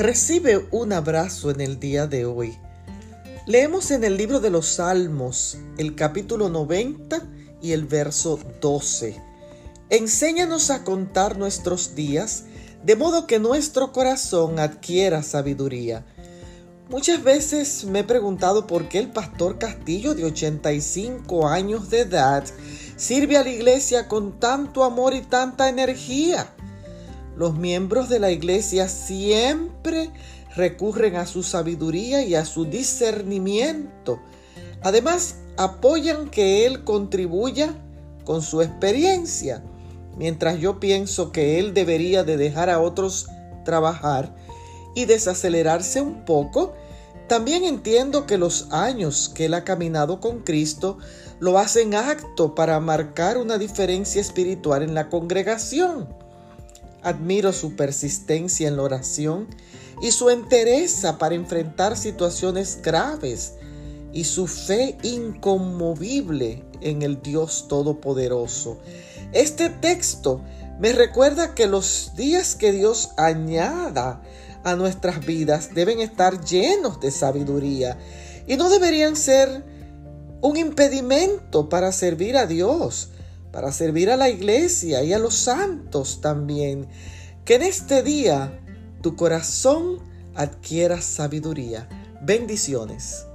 Recibe un abrazo en el día de hoy. Leemos en el libro de los Salmos el capítulo 90 y el verso 12. Enséñanos a contar nuestros días de modo que nuestro corazón adquiera sabiduría. Muchas veces me he preguntado por qué el pastor Castillo de 85 años de edad sirve a la iglesia con tanto amor y tanta energía. Los miembros de la iglesia siempre recurren a su sabiduría y a su discernimiento. Además, apoyan que Él contribuya con su experiencia, mientras yo pienso que Él debería de dejar a otros trabajar y desacelerarse un poco, también entiendo que los años que Él ha caminado con Cristo lo hacen acto para marcar una diferencia espiritual en la congregación. Admiro su persistencia en la oración y su entereza para enfrentar situaciones graves y su fe inconmovible en el Dios Todopoderoso. Este texto me recuerda que los días que Dios añada a nuestras vidas deben estar llenos de sabiduría y no deberían ser un impedimento para servir a Dios para servir a la iglesia y a los santos también. Que en este día tu corazón adquiera sabiduría. Bendiciones.